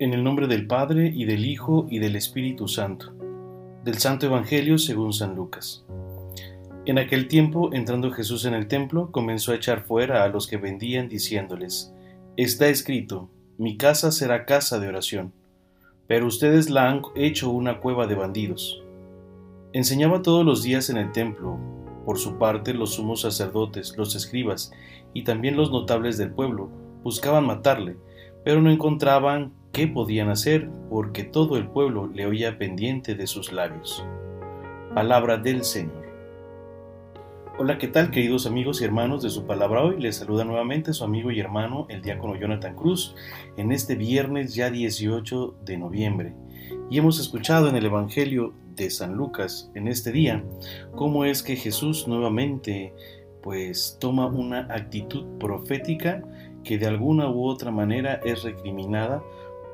En el nombre del Padre y del Hijo y del Espíritu Santo. Del Santo Evangelio según San Lucas. En aquel tiempo, entrando Jesús en el templo, comenzó a echar fuera a los que vendían, diciéndoles, Está escrito, mi casa será casa de oración, pero ustedes la han hecho una cueva de bandidos. Enseñaba todos los días en el templo, por su parte los sumos sacerdotes, los escribas y también los notables del pueblo buscaban matarle, pero no encontraban qué podían hacer porque todo el pueblo le oía pendiente de sus labios. Palabra del Señor. Hola, ¿qué tal queridos amigos y hermanos de su palabra hoy? Les saluda nuevamente su amigo y hermano el diácono Jonathan Cruz en este viernes ya 18 de noviembre. Y hemos escuchado en el Evangelio de San Lucas en este día cómo es que Jesús nuevamente pues toma una actitud profética que de alguna u otra manera es recriminada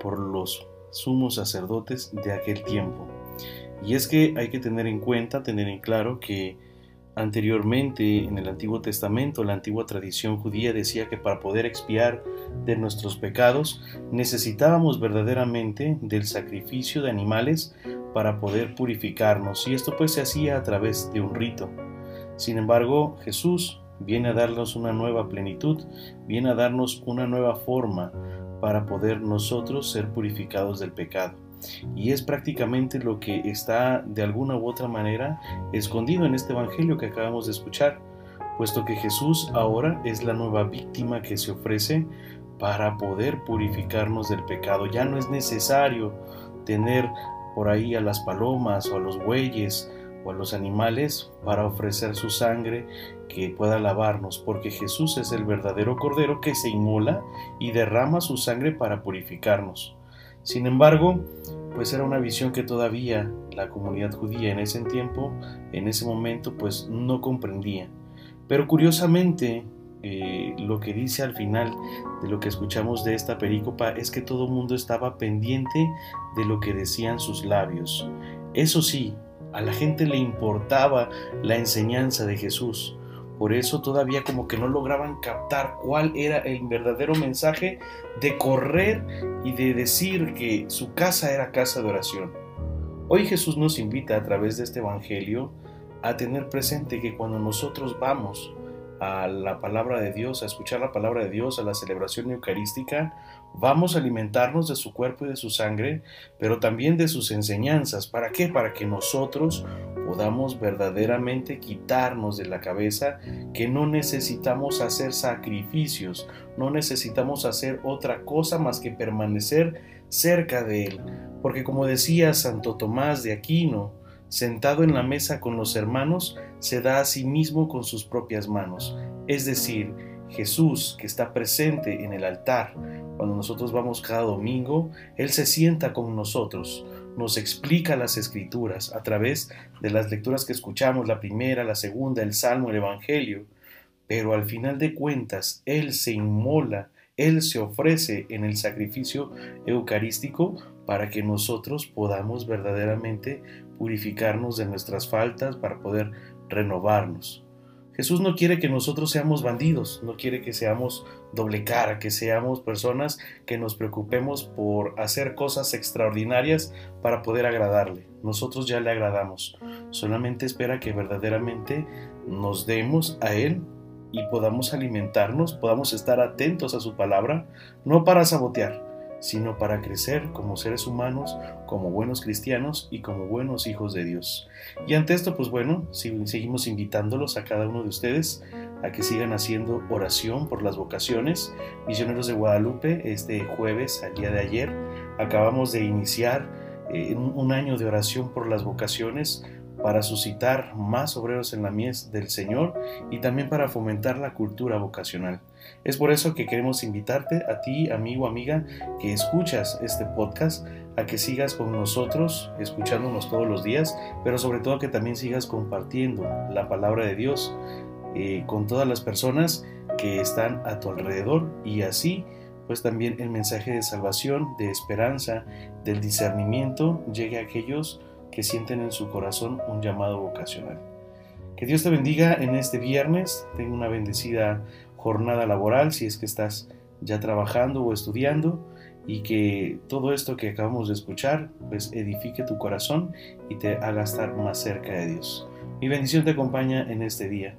por los sumos sacerdotes de aquel tiempo. Y es que hay que tener en cuenta, tener en claro que anteriormente en el Antiguo Testamento, la antigua tradición judía decía que para poder expiar de nuestros pecados necesitábamos verdaderamente del sacrificio de animales para poder purificarnos y esto pues se hacía a través de un rito. Sin embargo, Jesús viene a darnos una nueva plenitud, viene a darnos una nueva forma para poder nosotros ser purificados del pecado. Y es prácticamente lo que está de alguna u otra manera escondido en este Evangelio que acabamos de escuchar, puesto que Jesús ahora es la nueva víctima que se ofrece para poder purificarnos del pecado. Ya no es necesario tener por ahí a las palomas o a los bueyes o a los animales para ofrecer su sangre que pueda lavarnos, porque Jesús es el verdadero Cordero que se inmola y derrama su sangre para purificarnos. Sin embargo, pues era una visión que todavía la comunidad judía en ese tiempo, en ese momento, pues no comprendía. Pero curiosamente, eh, lo que dice al final de lo que escuchamos de esta perícopa es que todo el mundo estaba pendiente de lo que decían sus labios. Eso sí, a la gente le importaba la enseñanza de Jesús. Por eso todavía como que no lograban captar cuál era el verdadero mensaje de correr y de decir que su casa era casa de oración. Hoy Jesús nos invita a través de este Evangelio a tener presente que cuando nosotros vamos a la palabra de Dios, a escuchar la palabra de Dios, a la celebración eucarística, vamos a alimentarnos de su cuerpo y de su sangre, pero también de sus enseñanzas. ¿Para qué? Para que nosotros podamos verdaderamente quitarnos de la cabeza que no necesitamos hacer sacrificios, no necesitamos hacer otra cosa más que permanecer cerca de Él. Porque como decía Santo Tomás de Aquino, sentado en la mesa con los hermanos, se da a sí mismo con sus propias manos. Es decir, Jesús, que está presente en el altar, cuando nosotros vamos cada domingo, Él se sienta con nosotros, nos explica las escrituras a través de las lecturas que escuchamos, la primera, la segunda, el Salmo, el Evangelio, pero al final de cuentas Él se inmola, Él se ofrece en el sacrificio eucarístico para que nosotros podamos verdaderamente purificarnos de nuestras faltas, para poder renovarnos. Jesús no quiere que nosotros seamos bandidos, no quiere que seamos doble cara, que seamos personas que nos preocupemos por hacer cosas extraordinarias para poder agradarle. Nosotros ya le agradamos, solamente espera que verdaderamente nos demos a Él y podamos alimentarnos, podamos estar atentos a su palabra, no para sabotear, sino para crecer como seres humanos, como buenos cristianos y como buenos hijos de Dios. Y ante esto, pues bueno, seguimos invitándolos a cada uno de ustedes a que sigan haciendo oración por las vocaciones. Misioneros de Guadalupe, este jueves, al día de ayer, acabamos de iniciar eh, un año de oración por las vocaciones para suscitar más obreros en la mies del Señor y también para fomentar la cultura vocacional. Es por eso que queremos invitarte a ti, amigo, amiga, que escuchas este podcast, a que sigas con nosotros, escuchándonos todos los días, pero sobre todo que también sigas compartiendo la palabra de Dios eh, con todas las personas que están a tu alrededor y así pues también el mensaje de salvación, de esperanza, del discernimiento llegue a aquellos que sienten en su corazón un llamado vocacional. Que Dios te bendiga en este viernes, tenga una bendecida jornada laboral si es que estás ya trabajando o estudiando y que todo esto que acabamos de escuchar pues edifique tu corazón y te haga estar más cerca de Dios. Mi bendición te acompaña en este día.